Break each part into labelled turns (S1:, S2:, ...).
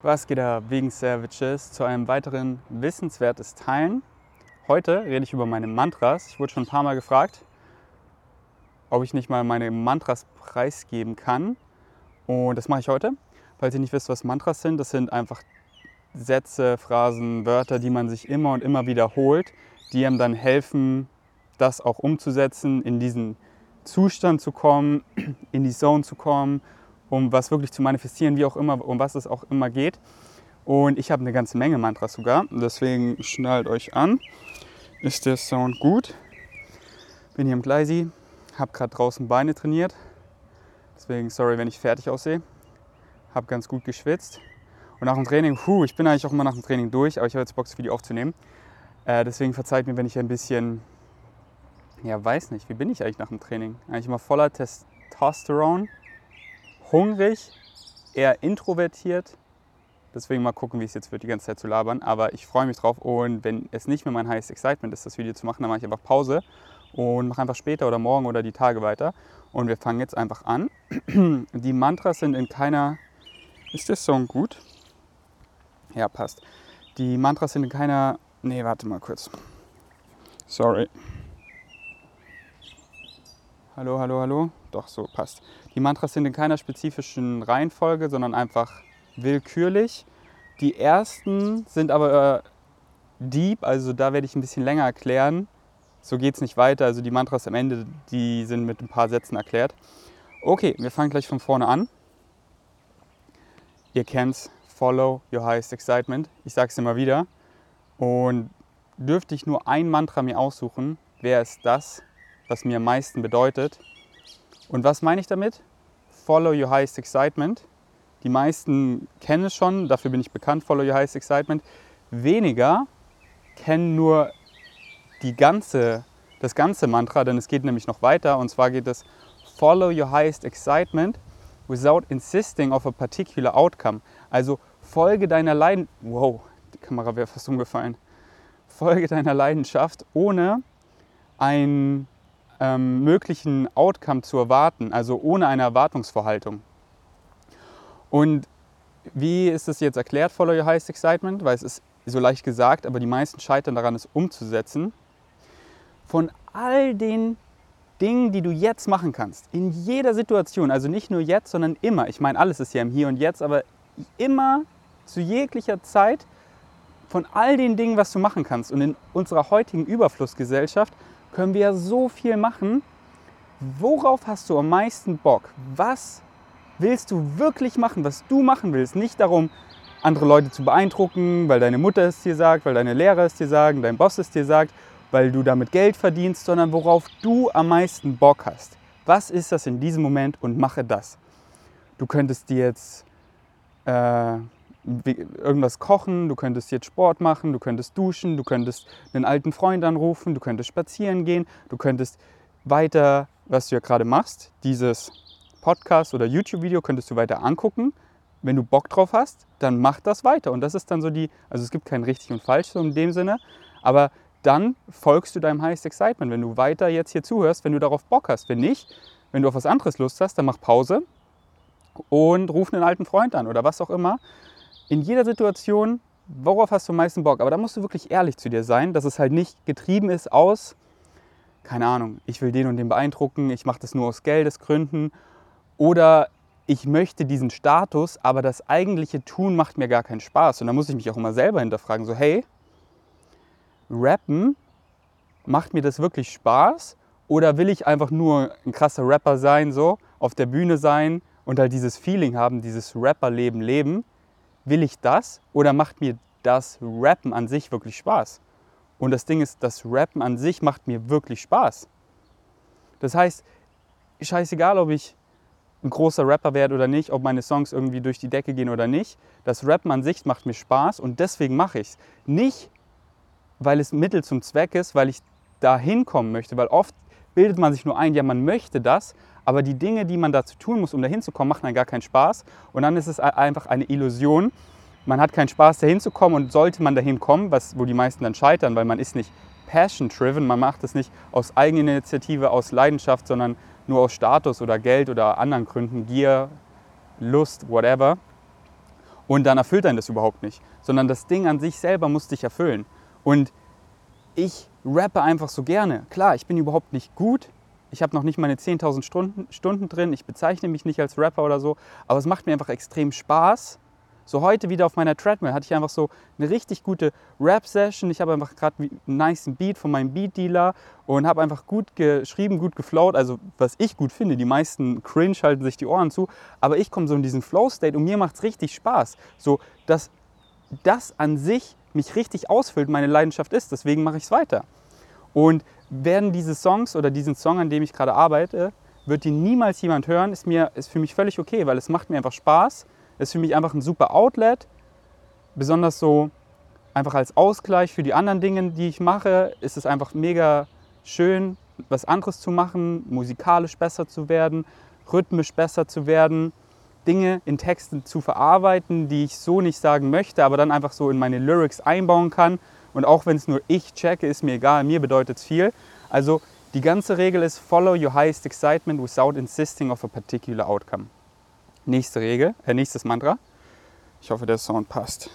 S1: Was geht da wegen Savages zu einem weiteren wissenswertes Teilen? Heute rede ich über meine Mantras. Ich wurde schon ein paar Mal gefragt, ob ich nicht mal meine Mantras preisgeben kann. Und das mache ich heute. Falls ihr nicht wisst, was Mantras sind, das sind einfach Sätze, Phrasen, Wörter, die man sich immer und immer wiederholt, die einem dann helfen, das auch umzusetzen, in diesen Zustand zu kommen, in die Zone zu kommen um was wirklich zu manifestieren, wie auch immer, um was es auch immer geht. Und ich habe eine ganze Menge Mantras sogar, deswegen schnallt euch an. Ist der Sound gut? Bin hier im Gleisi, habe gerade draußen Beine trainiert, deswegen sorry, wenn ich fertig aussehe. Habe ganz gut geschwitzt. Und nach dem Training, puh, ich bin eigentlich auch immer nach dem Training durch, aber ich habe jetzt Bock, das Video aufzunehmen. Äh, deswegen verzeiht mir, wenn ich ein bisschen, ja, weiß nicht, wie bin ich eigentlich nach dem Training? Eigentlich immer voller Testosteron hungrig, eher introvertiert. Deswegen mal gucken, wie es jetzt wird, die ganze Zeit zu labern. Aber ich freue mich drauf. Und wenn es nicht mehr mein heißes Excitement ist, das Video zu machen, dann mache ich einfach Pause und mache einfach später oder morgen oder die Tage weiter. Und wir fangen jetzt einfach an. Die Mantras sind in keiner. Ist der Song gut? Ja, passt. Die Mantras sind in keiner. Nee, warte mal kurz. Sorry. Hallo, hallo, hallo. Doch, so passt. Die Mantras sind in keiner spezifischen Reihenfolge, sondern einfach willkürlich. Die ersten sind aber äh, deep, also da werde ich ein bisschen länger erklären. So geht es nicht weiter. Also die Mantras am Ende, die sind mit ein paar Sätzen erklärt. Okay, wir fangen gleich von vorne an. Ihr kennt's, follow your highest excitement. Ich sage es immer wieder. Und dürfte ich nur ein Mantra mir aussuchen, wäre es das, was mir am meisten bedeutet. Und was meine ich damit? Follow your highest excitement. Die meisten kennen es schon, dafür bin ich bekannt, Follow your highest excitement. Weniger kennen nur die ganze, das ganze Mantra, denn es geht nämlich noch weiter. Und zwar geht es Follow your highest excitement without insisting of a particular outcome. Also folge deiner Leidenschaft. Wow, die Kamera wäre fast umgefallen. Folge deiner Leidenschaft, ohne ein ähm, möglichen Outcome zu erwarten, also ohne eine Erwartungsvorhaltung. Und wie ist es jetzt erklärt, Follow Your Highest Excitement? Weil es ist so leicht gesagt, aber die meisten scheitern daran, es umzusetzen. Von all den Dingen, die du jetzt machen kannst, in jeder Situation, also nicht nur jetzt, sondern immer. Ich meine, alles ist ja im Hier und Jetzt, aber immer zu jeglicher Zeit von all den Dingen, was du machen kannst. Und in unserer heutigen Überflussgesellschaft können wir so viel machen. Worauf hast du am meisten Bock? Was willst du wirklich machen, was du machen willst? Nicht darum, andere Leute zu beeindrucken, weil deine Mutter es dir sagt, weil deine Lehrer es dir sagen, dein Boss es dir sagt, weil du damit Geld verdienst, sondern worauf du am meisten Bock hast. Was ist das in diesem Moment und mache das. Du könntest dir jetzt äh, irgendwas kochen, du könntest jetzt Sport machen, du könntest duschen, du könntest einen alten Freund anrufen, du könntest spazieren gehen, du könntest weiter, was du ja gerade machst, dieses Podcast oder YouTube-Video könntest du weiter angucken. Wenn du Bock drauf hast, dann mach das weiter. Und das ist dann so die, also es gibt kein richtig und falsch so in dem Sinne, aber dann folgst du deinem Highest Excitement, wenn du weiter jetzt hier zuhörst, wenn du darauf Bock hast. Wenn nicht, wenn du auf was anderes Lust hast, dann mach Pause und ruf einen alten Freund an oder was auch immer in jeder Situation, worauf hast du am meisten Bock? Aber da musst du wirklich ehrlich zu dir sein, dass es halt nicht getrieben ist aus, keine Ahnung, ich will den und den beeindrucken, ich mache das nur aus Geldesgründen oder ich möchte diesen Status, aber das eigentliche Tun macht mir gar keinen Spaß. Und da muss ich mich auch immer selber hinterfragen, so hey, rappen, macht mir das wirklich Spaß? Oder will ich einfach nur ein krasser Rapper sein, so auf der Bühne sein und halt dieses Feeling haben, dieses Rapperleben leben? Will ich das oder macht mir das Rappen an sich wirklich Spaß? Und das Ding ist, das Rappen an sich macht mir wirklich Spaß. Das heißt, scheißegal, ob ich ein großer Rapper werde oder nicht, ob meine Songs irgendwie durch die Decke gehen oder nicht. Das Rappen an sich macht mir Spaß und deswegen mache ich es. Nicht, weil es Mittel zum Zweck ist, weil ich da hinkommen möchte, weil oft bildet man sich nur ein, ja, man möchte das, aber die Dinge, die man dazu tun muss, um dahin zu kommen, machen dann gar keinen Spaß. Und dann ist es einfach eine Illusion. Man hat keinen Spaß, dahin zu kommen und sollte man dahin kommen, was, wo die meisten dann scheitern, weil man ist nicht passion-driven, man macht es nicht aus Eigeninitiative, aus Leidenschaft, sondern nur aus Status oder Geld oder anderen Gründen, Gier, Lust, whatever. Und dann erfüllt einen das überhaupt nicht. Sondern das Ding an sich selber muss dich erfüllen. Und ich rappe einfach so gerne. Klar, ich bin überhaupt nicht gut. Ich habe noch nicht meine 10.000 Stunden, Stunden drin. Ich bezeichne mich nicht als Rapper oder so. Aber es macht mir einfach extrem Spaß. So heute wieder auf meiner Treadmill hatte ich einfach so eine richtig gute Rap-Session. Ich habe einfach gerade einen nice Beat von meinem Beat-Dealer und habe einfach gut geschrieben, gut geflowt. Also was ich gut finde, die meisten cringe halten sich die Ohren zu. Aber ich komme so in diesen Flow-State und mir macht es richtig Spaß. So, dass das an sich mich richtig ausfüllt, meine Leidenschaft ist. Deswegen mache ich es weiter. Und werden diese Songs oder diesen Song, an dem ich gerade arbeite, wird die niemals jemand hören, ist, mir, ist für mich völlig okay, weil es macht mir einfach Spaß. Ist für mich einfach ein super Outlet. Besonders so einfach als Ausgleich für die anderen Dinge, die ich mache, ist es einfach mega schön, was anderes zu machen, musikalisch besser zu werden, rhythmisch besser zu werden, Dinge in Texten zu verarbeiten, die ich so nicht sagen möchte, aber dann einfach so in meine Lyrics einbauen kann und auch wenn es nur ich checke, ist mir egal, mir bedeutet es viel. Also die ganze Regel ist Follow your highest excitement without insisting of a particular outcome. Nächste Regel, äh, nächstes Mantra. Ich hoffe, der Sound passt.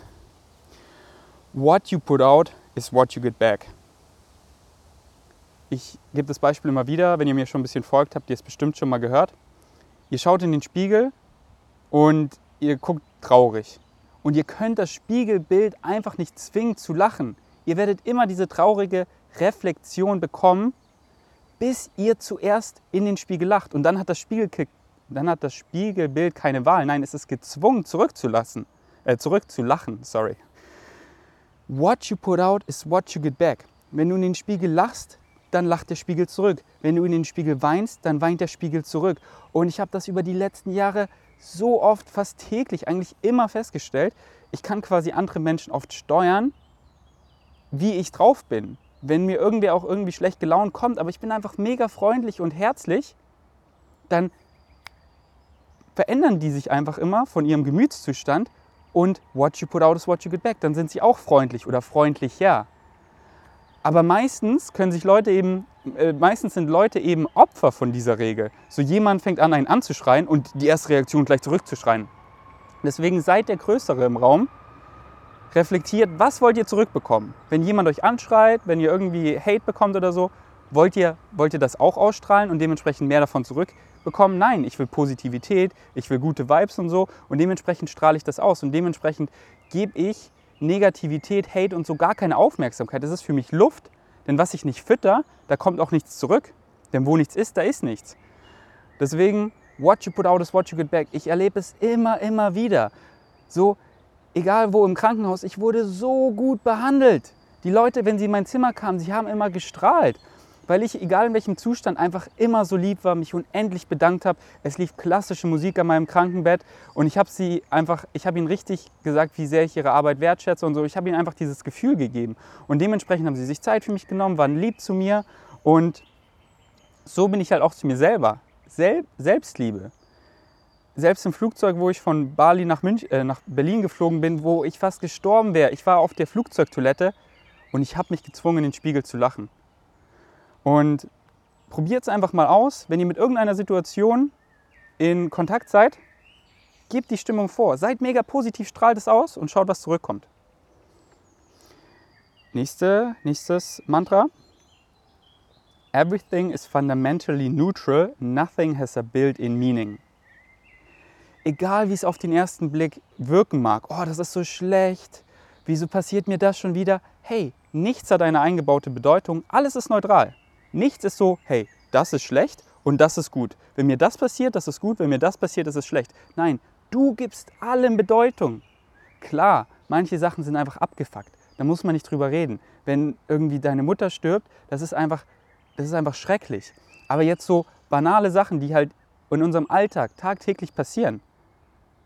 S1: What you put out is what you get back. Ich gebe das Beispiel immer wieder, wenn ihr mir schon ein bisschen folgt, habt ihr es bestimmt schon mal gehört. Ihr schaut in den Spiegel und ihr guckt traurig. Und ihr könnt das Spiegelbild einfach nicht zwingen zu lachen. Ihr werdet immer diese traurige Reflexion bekommen, bis ihr zuerst in den Spiegel lacht. Und dann hat das, Spiegel, dann hat das Spiegelbild keine Wahl. Nein, es ist gezwungen, zurückzulassen, äh, zurückzulachen. Sorry. What you put out is what you get back. Wenn du in den Spiegel lachst, dann lacht der Spiegel zurück. Wenn du in den Spiegel weinst, dann weint der Spiegel zurück. Und ich habe das über die letzten Jahre so oft, fast täglich, eigentlich immer festgestellt. Ich kann quasi andere Menschen oft steuern, wie ich drauf bin. Wenn mir irgendwer auch irgendwie schlecht gelaunt kommt, aber ich bin einfach mega freundlich und herzlich, dann verändern die sich einfach immer von ihrem Gemütszustand und what you put out is what you get back. Dann sind sie auch freundlich oder freundlicher. Aber meistens können sich Leute eben, äh, meistens sind Leute eben Opfer von dieser Regel. So jemand fängt an, einen anzuschreien und die erste Reaktion gleich zurückzuschreien. Deswegen seid der Größere im Raum reflektiert, was wollt ihr zurückbekommen? Wenn jemand euch anschreit, wenn ihr irgendwie Hate bekommt oder so, wollt ihr, wollt ihr das auch ausstrahlen und dementsprechend mehr davon zurückbekommen? Nein, ich will Positivität, ich will gute Vibes und so und dementsprechend strahle ich das aus und dementsprechend gebe ich Negativität, Hate und so gar keine Aufmerksamkeit. Das ist für mich Luft, denn was ich nicht fütter, da kommt auch nichts zurück. Denn wo nichts ist, da ist nichts. Deswegen, what you put out is what you get back. Ich erlebe es immer, immer wieder. So, egal wo im Krankenhaus, ich wurde so gut behandelt. Die Leute, wenn sie in mein Zimmer kamen, sie haben immer gestrahlt, weil ich, egal in welchem Zustand, einfach immer so lieb war, mich unendlich bedankt habe. Es lief klassische Musik an meinem Krankenbett und ich habe sie einfach, ich habe ihnen richtig gesagt, wie sehr ich ihre Arbeit wertschätze und so. Ich habe ihnen einfach dieses Gefühl gegeben und dementsprechend haben sie sich Zeit für mich genommen, waren lieb zu mir und so bin ich halt auch zu mir selber. Sel Selbstliebe selbst im Flugzeug, wo ich von Bali nach, Münch, äh, nach Berlin geflogen bin, wo ich fast gestorben wäre. Ich war auf der Flugzeugtoilette und ich habe mich gezwungen, in den Spiegel zu lachen. Und probiert es einfach mal aus, wenn ihr mit irgendeiner Situation in Kontakt seid, gebt die Stimmung vor. Seid mega positiv, strahlt es aus und schaut, was zurückkommt. Nächste, nächstes Mantra. Everything is fundamentally neutral, nothing has a built-in meaning egal wie es auf den ersten Blick wirken mag, oh, das ist so schlecht, wieso passiert mir das schon wieder? Hey, nichts hat eine eingebaute Bedeutung, alles ist neutral. Nichts ist so, hey, das ist schlecht und das ist gut. Wenn mir das passiert, das ist gut, wenn mir das passiert, das ist schlecht. Nein, du gibst allem Bedeutung. Klar, manche Sachen sind einfach abgefuckt. Da muss man nicht drüber reden. Wenn irgendwie deine Mutter stirbt, das ist einfach, das ist einfach schrecklich. Aber jetzt so banale Sachen, die halt in unserem Alltag tagtäglich passieren,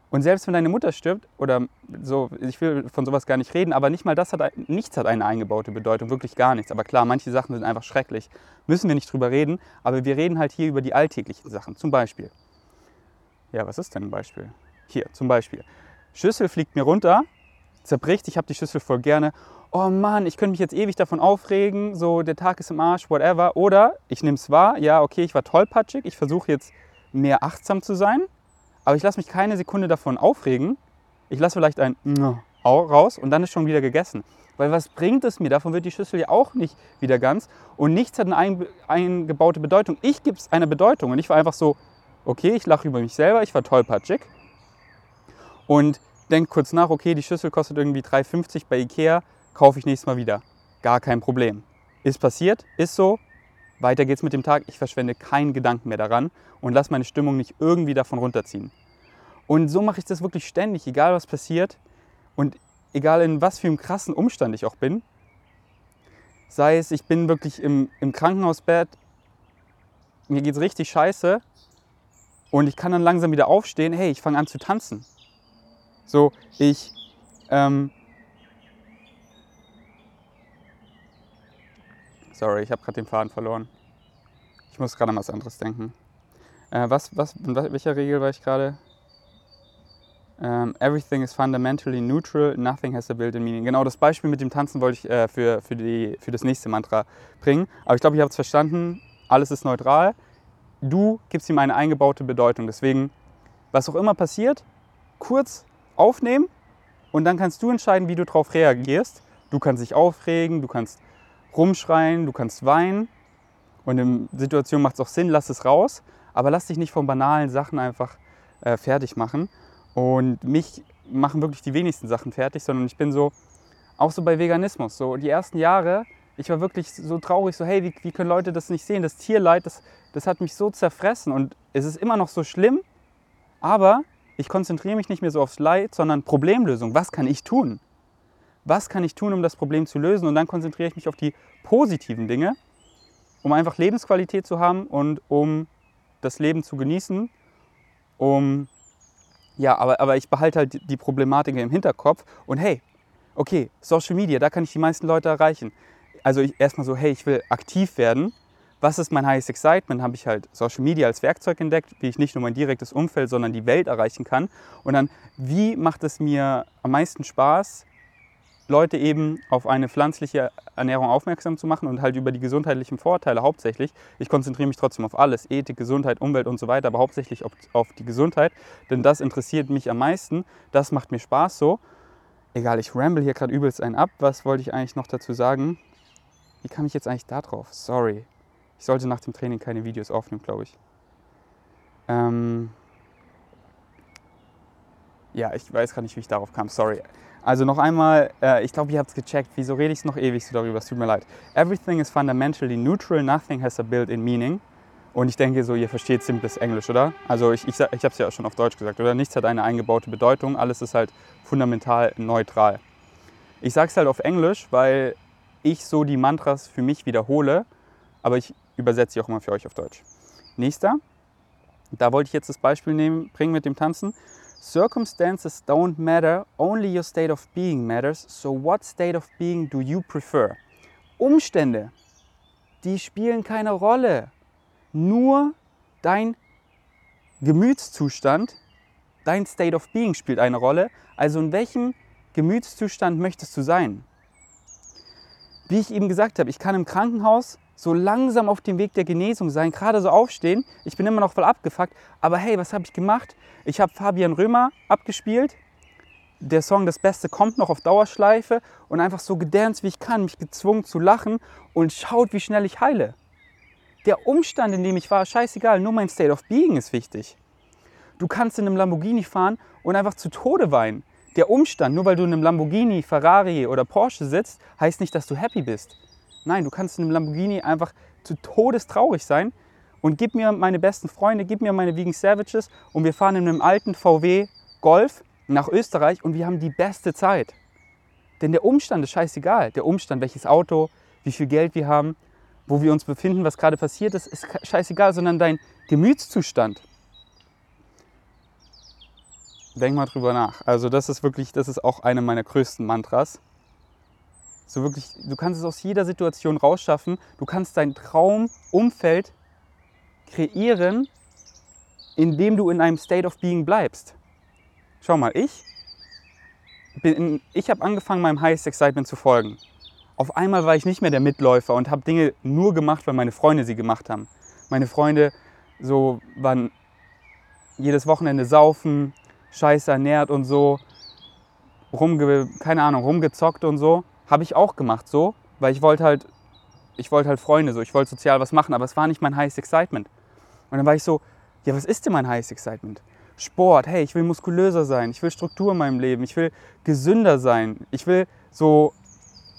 S1: und selbst wenn deine Mutter stirbt, oder so, ich will von sowas gar nicht reden, aber nicht mal das hat, nichts hat eine eingebaute Bedeutung, wirklich gar nichts. Aber klar, manche Sachen sind einfach schrecklich. Müssen wir nicht drüber reden, aber wir reden halt hier über die alltäglichen Sachen. Zum Beispiel. Ja, was ist denn ein Beispiel? Hier, zum Beispiel. Schüssel fliegt mir runter, zerbricht, ich habe die Schüssel voll gerne. Oh Mann, ich könnte mich jetzt ewig davon aufregen, so der Tag ist im Arsch, whatever. Oder ich nehme es wahr, ja, okay, ich war tollpatschig, ich versuche jetzt mehr achtsam zu sein aber ich lasse mich keine Sekunde davon aufregen, ich lasse vielleicht ein raus und dann ist schon wieder gegessen. Weil was bringt es mir? Davon wird die Schüssel ja auch nicht wieder ganz. Und nichts hat eine eingebaute Bedeutung. Ich gebe es eine Bedeutung. Und ich war einfach so, okay, ich lache über mich selber, ich war tollpatschig. Und denke kurz nach, okay, die Schüssel kostet irgendwie 3,50 bei Ikea, kaufe ich nächstes Mal wieder. Gar kein Problem. Ist passiert, ist so. Weiter geht's mit dem Tag. Ich verschwende keinen Gedanken mehr daran und lasse meine Stimmung nicht irgendwie davon runterziehen. Und so mache ich das wirklich ständig, egal was passiert. Und egal in was für einem krassen Umstand ich auch bin, sei es, ich bin wirklich im, im Krankenhausbett, mir geht es richtig scheiße und ich kann dann langsam wieder aufstehen, hey, ich fange an zu tanzen. So, ich, ähm, sorry, ich habe gerade den Faden verloren. Ich muss gerade an was anderes denken. Äh, was, was, in welcher Regel war ich gerade? Um, ähm, everything is fundamentally neutral, nothing has a built-in meaning. Genau das Beispiel mit dem Tanzen wollte ich äh, für, für, die, für das nächste Mantra bringen. Aber ich glaube, ihr habt es verstanden. Alles ist neutral. Du gibst ihm eine eingebaute Bedeutung. Deswegen, was auch immer passiert, kurz aufnehmen und dann kannst du entscheiden, wie du darauf reagierst. Du kannst dich aufregen, du kannst rumschreien, du kannst weinen. Und in Situationen macht es auch Sinn, lass es raus. Aber lass dich nicht von banalen Sachen einfach äh, fertig machen. Und mich machen wirklich die wenigsten Sachen fertig, sondern ich bin so, auch so bei Veganismus, so die ersten Jahre, ich war wirklich so traurig, so hey, wie, wie können Leute das nicht sehen? Das Tierleid, das, das hat mich so zerfressen und es ist immer noch so schlimm, aber ich konzentriere mich nicht mehr so aufs Leid, sondern Problemlösung. Was kann ich tun? Was kann ich tun, um das Problem zu lösen? Und dann konzentriere ich mich auf die positiven Dinge, um einfach Lebensqualität zu haben und um das Leben zu genießen, um ja, aber, aber ich behalte halt die Problematik im Hinterkopf und hey, okay, Social Media, da kann ich die meisten Leute erreichen. Also erstmal so, hey, ich will aktiv werden. Was ist mein highest excitement? Habe ich halt Social Media als Werkzeug entdeckt, wie ich nicht nur mein direktes Umfeld, sondern die Welt erreichen kann. Und dann, wie macht es mir am meisten Spaß, Leute eben auf eine pflanzliche Ernährung aufmerksam zu machen und halt über die gesundheitlichen Vorteile hauptsächlich. Ich konzentriere mich trotzdem auf alles, Ethik, Gesundheit, Umwelt und so weiter, aber hauptsächlich auf, die Gesundheit, denn das interessiert mich am meisten, das macht mir Spaß so. Egal, ich ramble hier gerade übelst einen ab. Was wollte ich eigentlich noch dazu sagen? Wie kam ich jetzt eigentlich da drauf? Sorry. Ich sollte nach dem Training keine Videos aufnehmen, glaube ich. Ähm ja, ich weiß gerade nicht, wie ich darauf kam. Sorry. Also noch einmal, äh, ich glaube, ihr habt es gecheckt. Wieso rede ich noch ewig so darüber? Es tut mir leid. Everything is fundamentally neutral, nothing has a built-in meaning. Und ich denke so, ihr versteht simples Englisch, oder? Also ich, ich, ich habe es ja auch schon auf Deutsch gesagt, oder? Nichts hat eine eingebaute Bedeutung, alles ist halt fundamental neutral. Ich sage es halt auf Englisch, weil ich so die Mantras für mich wiederhole, aber ich übersetze sie auch immer für euch auf Deutsch. Nächster, da wollte ich jetzt das Beispiel nehmen, bringen mit dem Tanzen. Circumstances don't matter, only your state of being matters. So what state of being do you prefer? Umstände, die spielen keine Rolle. Nur dein Gemütszustand, dein State of Being spielt eine Rolle. Also in welchem Gemütszustand möchtest du sein? Wie ich eben gesagt habe, ich kann im Krankenhaus so langsam auf dem Weg der Genesung sein, gerade so aufstehen. Ich bin immer noch voll abgefuckt, aber hey, was habe ich gemacht? Ich habe Fabian Römer abgespielt. Der Song Das Beste kommt noch auf Dauerschleife und einfach so gedanced, wie ich kann, mich gezwungen zu lachen und schaut, wie schnell ich heile. Der Umstand, in dem ich war, scheißegal, nur mein State of Being ist wichtig. Du kannst in einem Lamborghini fahren und einfach zu Tode weinen. Der Umstand, nur weil du in einem Lamborghini, Ferrari oder Porsche sitzt, heißt nicht, dass du happy bist. Nein, du kannst in einem Lamborghini einfach zu Todes traurig sein und gib mir meine besten Freunde, gib mir meine Vegan Savages und wir fahren in einem alten VW Golf nach Österreich und wir haben die beste Zeit. Denn der Umstand ist scheißegal. Der Umstand, welches Auto, wie viel Geld wir haben, wo wir uns befinden, was gerade passiert ist, ist scheißegal, sondern dein Gemütszustand. Denk mal drüber nach. Also das ist wirklich, das ist auch eine meiner größten Mantras. So wirklich, du kannst es aus jeder Situation rausschaffen. Du kannst dein Traumumfeld kreieren, indem du in einem State of Being bleibst. Schau mal, ich, ich habe angefangen, meinem Highest Excitement zu folgen. Auf einmal war ich nicht mehr der Mitläufer und habe Dinge nur gemacht, weil meine Freunde sie gemacht haben. Meine Freunde so waren jedes Wochenende saufen, scheiße ernährt und so rumge, keine Ahnung, rumgezockt und so. Habe ich auch gemacht so, weil ich wollte halt, ich wollte halt Freunde so, ich wollte sozial was machen, aber es war nicht mein highest excitement. Und dann war ich so, ja, was ist denn mein highest excitement? Sport, hey, ich will muskulöser sein, ich will Struktur in meinem Leben, ich will gesünder sein, ich will so.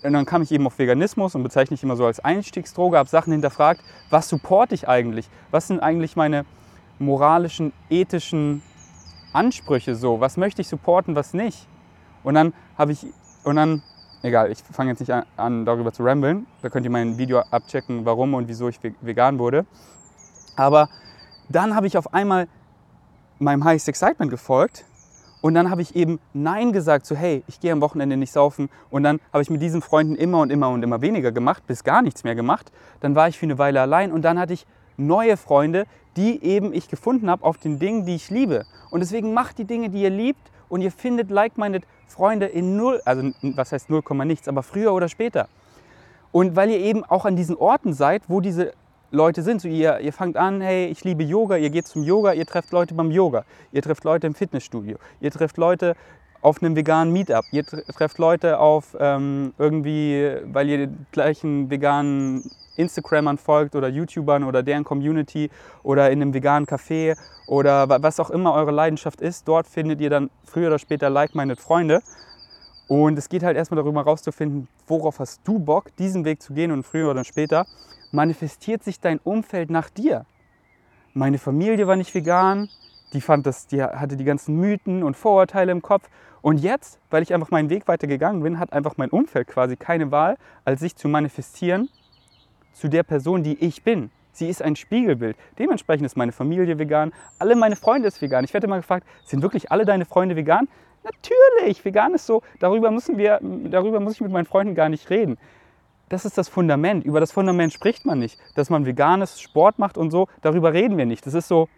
S1: Und dann kam ich eben auf Veganismus und bezeichne ich immer so als Einstiegsdroge, habe Sachen hinterfragt, was supporte ich eigentlich? Was sind eigentlich meine moralischen, ethischen Ansprüche so? Was möchte ich supporten, was nicht? Und dann habe ich, und dann, egal, ich fange jetzt nicht an, darüber zu ramblen, da könnt ihr mein Video abchecken, warum und wieso ich vegan wurde. Aber dann habe ich auf einmal meinem Highest Excitement gefolgt und dann habe ich eben Nein gesagt, so hey, ich gehe am Wochenende nicht saufen. Und dann habe ich mit diesen Freunden immer und immer und immer weniger gemacht, bis gar nichts mehr gemacht. Dann war ich für eine Weile allein und dann hatte ich neue Freunde, die eben ich gefunden habe auf den Dingen, die ich liebe. Und deswegen macht die Dinge, die ihr liebt und ihr findet like-minded Freunde in null, also was heißt 0, nichts, aber früher oder später. Und weil ihr eben auch an diesen Orten seid, wo diese Leute sind. So ihr, ihr fangt an, hey, ich liebe Yoga, ihr geht zum Yoga, ihr trefft Leute beim Yoga, ihr trefft Leute im Fitnessstudio, ihr trefft Leute auf einem veganen Meetup, ihr trefft Leute auf ähm, irgendwie, weil ihr den gleichen veganen Instagrammern folgt oder YouTubern oder deren Community oder in einem veganen Café oder was auch immer eure Leidenschaft ist, dort findet ihr dann früher oder später like-minded Freunde. Und es geht halt erstmal darüber herauszufinden, worauf hast du Bock, diesen Weg zu gehen und früher oder später manifestiert sich dein Umfeld nach dir. Meine Familie war nicht vegan, die, fand das, die hatte die ganzen Mythen und Vorurteile im Kopf. Und jetzt, weil ich einfach meinen Weg weitergegangen bin, hat einfach mein Umfeld quasi keine Wahl, als sich zu manifestieren zu der Person, die ich bin. Sie ist ein Spiegelbild. Dementsprechend ist meine Familie vegan, alle meine Freunde sind vegan. Ich werde immer gefragt, sind wirklich alle deine Freunde vegan? Natürlich, vegan ist so, darüber, müssen wir, darüber muss ich mit meinen Freunden gar nicht reden das ist das Fundament. Über das Fundament spricht man nicht. Dass man veganes Sport macht und so, darüber reden wir nicht. Das ist so,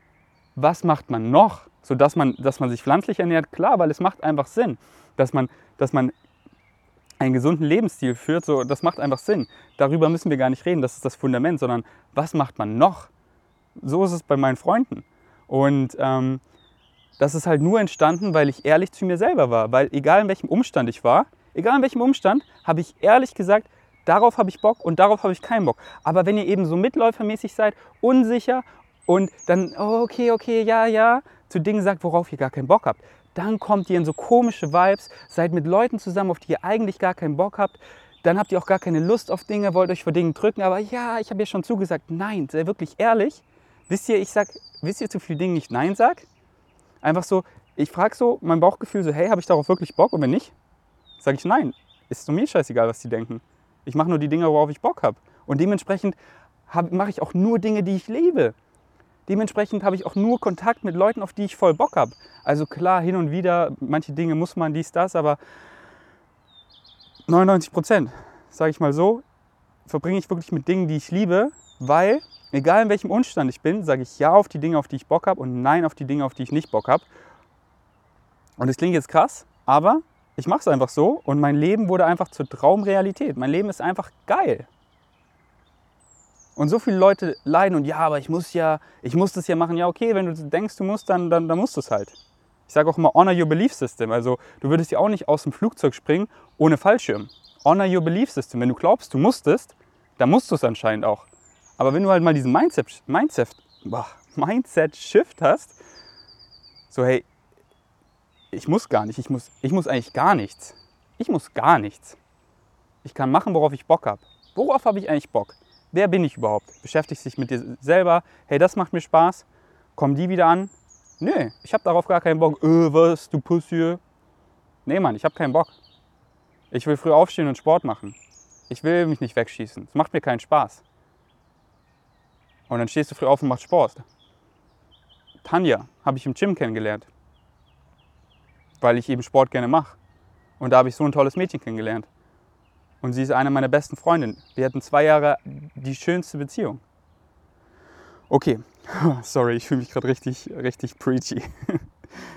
S1: was macht man noch? So dass man, dass man sich pflanzlich ernährt, klar, weil es macht einfach Sinn. Dass man, dass man einen gesunden Lebensstil führt, so, das macht einfach Sinn. Darüber müssen wir gar nicht reden, das ist das Fundament, sondern was macht man noch? So ist es bei meinen Freunden. Und ähm, das ist halt nur entstanden, weil ich ehrlich zu mir selber war. Weil egal in welchem Umstand ich war, egal in welchem Umstand, habe ich ehrlich gesagt, darauf habe ich Bock und darauf habe ich keinen Bock. Aber wenn ihr eben so mitläufermäßig seid, unsicher und dann, oh, okay, okay, ja, ja, zu Dingen sagt, worauf ihr gar keinen Bock habt, dann kommt ihr in so komische Vibes, seid mit Leuten zusammen, auf die ihr eigentlich gar keinen Bock habt, dann habt ihr auch gar keine Lust auf Dinge, wollt euch vor Dingen drücken, aber ja, ich habe ja schon zugesagt, nein, sei wirklich ehrlich. Wisst ihr, ich sag, wisst ihr, zu vielen Dingen nicht Nein sag? Einfach so, ich frage so mein Bauchgefühl so, hey, habe ich darauf wirklich Bock? Und wenn nicht, sage ich nein. Ist mir scheißegal, was die denken. Ich mache nur die Dinge, worauf ich Bock habe. Und dementsprechend mache ich auch nur Dinge, die ich liebe. Dementsprechend habe ich auch nur Kontakt mit Leuten, auf die ich voll Bock habe. Also klar, hin und wieder, manche Dinge muss man, dies, das, aber 99 Prozent, sage ich mal so, verbringe ich wirklich mit Dingen, die ich liebe, weil, egal in welchem Umstand ich bin, sage ich ja auf die Dinge, auf die ich Bock habe und nein auf die Dinge, auf die ich nicht Bock habe. Und es klingt jetzt krass, aber ich mache es einfach so und mein Leben wurde einfach zur Traumrealität. Mein Leben ist einfach geil. Und so viele Leute leiden und ja, aber ich muss ja, ich muss das ja machen. Ja, okay, wenn du denkst, du musst, dann, dann, dann musst du es halt. Ich sage auch immer, honor your belief system. Also du würdest ja auch nicht aus dem Flugzeug springen ohne Fallschirm. Honor your belief system. Wenn du glaubst, du musstest, dann musst du es anscheinend auch. Aber wenn du halt mal diesen Mindset, Mindset, boah, Mindset Shift hast, so hey, ich muss gar nicht, ich muss, ich muss eigentlich gar nichts. Ich muss gar nichts. Ich kann machen, worauf ich Bock habe. Worauf habe ich eigentlich Bock? Wer bin ich überhaupt? Beschäftigst dich mit dir selber? Hey, das macht mir Spaß. Kommen die wieder an? Nö, ich habe darauf gar keinen Bock. Äh, was, du Pussy? Nee, Mann, ich habe keinen Bock. Ich will früh aufstehen und Sport machen. Ich will mich nicht wegschießen. Es macht mir keinen Spaß. Und dann stehst du früh auf und machst Sport. Tanja habe ich im Gym kennengelernt weil ich eben Sport gerne mache. Und da habe ich so ein tolles Mädchen kennengelernt. Und sie ist eine meiner besten Freundinnen. Wir hatten zwei Jahre die schönste Beziehung. Okay, sorry, ich fühle mich gerade richtig, richtig preachy.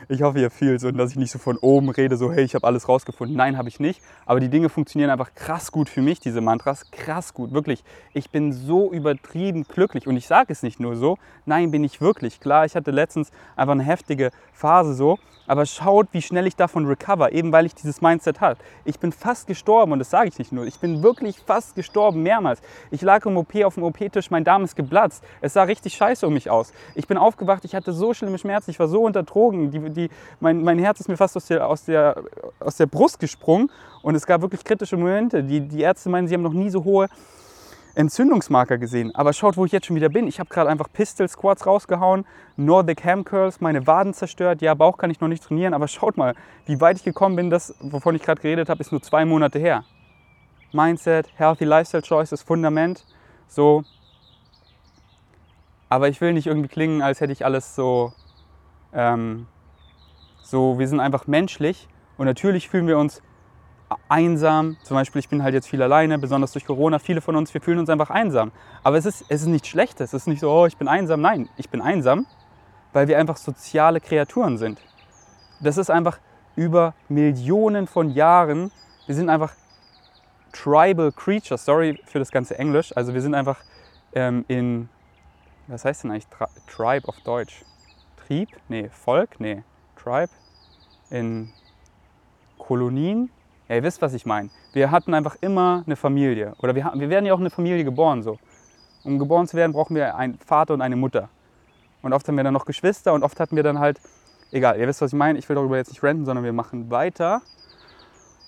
S1: Ich hoffe, ihr fühlt so, dass ich nicht so von oben rede, so hey, ich habe alles rausgefunden. Nein, habe ich nicht. Aber die Dinge funktionieren einfach krass gut für mich, diese Mantras. Krass gut, wirklich. Ich bin so übertrieben glücklich. Und ich sage es nicht nur so, nein, bin ich wirklich. Klar, ich hatte letztens einfach eine heftige Phase so, Aber schaut, wie schnell ich davon recover, eben weil ich dieses Mindset habe. Ich bin fast gestorben und das sage ich nicht nur. Ich bin wirklich fast gestorben, mehrmals. Ich lag im OP auf dem OP-Tisch, mein Darm ist geplatzt. Es sah richtig scheiße um mich aus. Ich bin aufgewacht, ich hatte so schlimme Schmerzen, ich war so unter Drogen. Die, die, mein, mein Herz ist mir fast aus der, aus, der, aus der Brust gesprungen und es gab wirklich kritische Momente. Die, die Ärzte meinen, sie haben noch nie so hohe Entzündungsmarker gesehen. Aber schaut, wo ich jetzt schon wieder bin. Ich habe gerade einfach Pistol Squats rausgehauen, Nordic Ham Curls, meine Waden zerstört. Ja, Bauch kann ich noch nicht trainieren, aber schaut mal, wie weit ich gekommen bin. Das, wovon ich gerade geredet habe, ist nur zwei Monate her. Mindset, Healthy Lifestyle Choices, Fundament. So. Aber ich will nicht irgendwie klingen, als hätte ich alles so. Ähm, so, wir sind einfach menschlich und natürlich fühlen wir uns einsam. Zum Beispiel, ich bin halt jetzt viel alleine, besonders durch Corona. Viele von uns, wir fühlen uns einfach einsam. Aber es ist, es ist nichts Schlechtes. Es ist nicht so, oh, ich bin einsam. Nein, ich bin einsam, weil wir einfach soziale Kreaturen sind. Das ist einfach über Millionen von Jahren. Wir sind einfach tribal creatures. Sorry für das ganze Englisch. Also wir sind einfach ähm, in, was heißt denn eigentlich Tribe auf Deutsch? Trieb? Nee, Volk? Nee, Tribe. In Kolonien, ja, ihr wisst, was ich meine. Wir hatten einfach immer eine Familie. Oder wir, wir werden ja auch in eine Familie geboren. So. Um geboren zu werden, brauchen wir einen Vater und eine Mutter. Und oft haben wir dann noch Geschwister und oft hatten wir dann halt, egal, ihr wisst, was ich meine. Ich will darüber jetzt nicht renten, sondern wir machen weiter.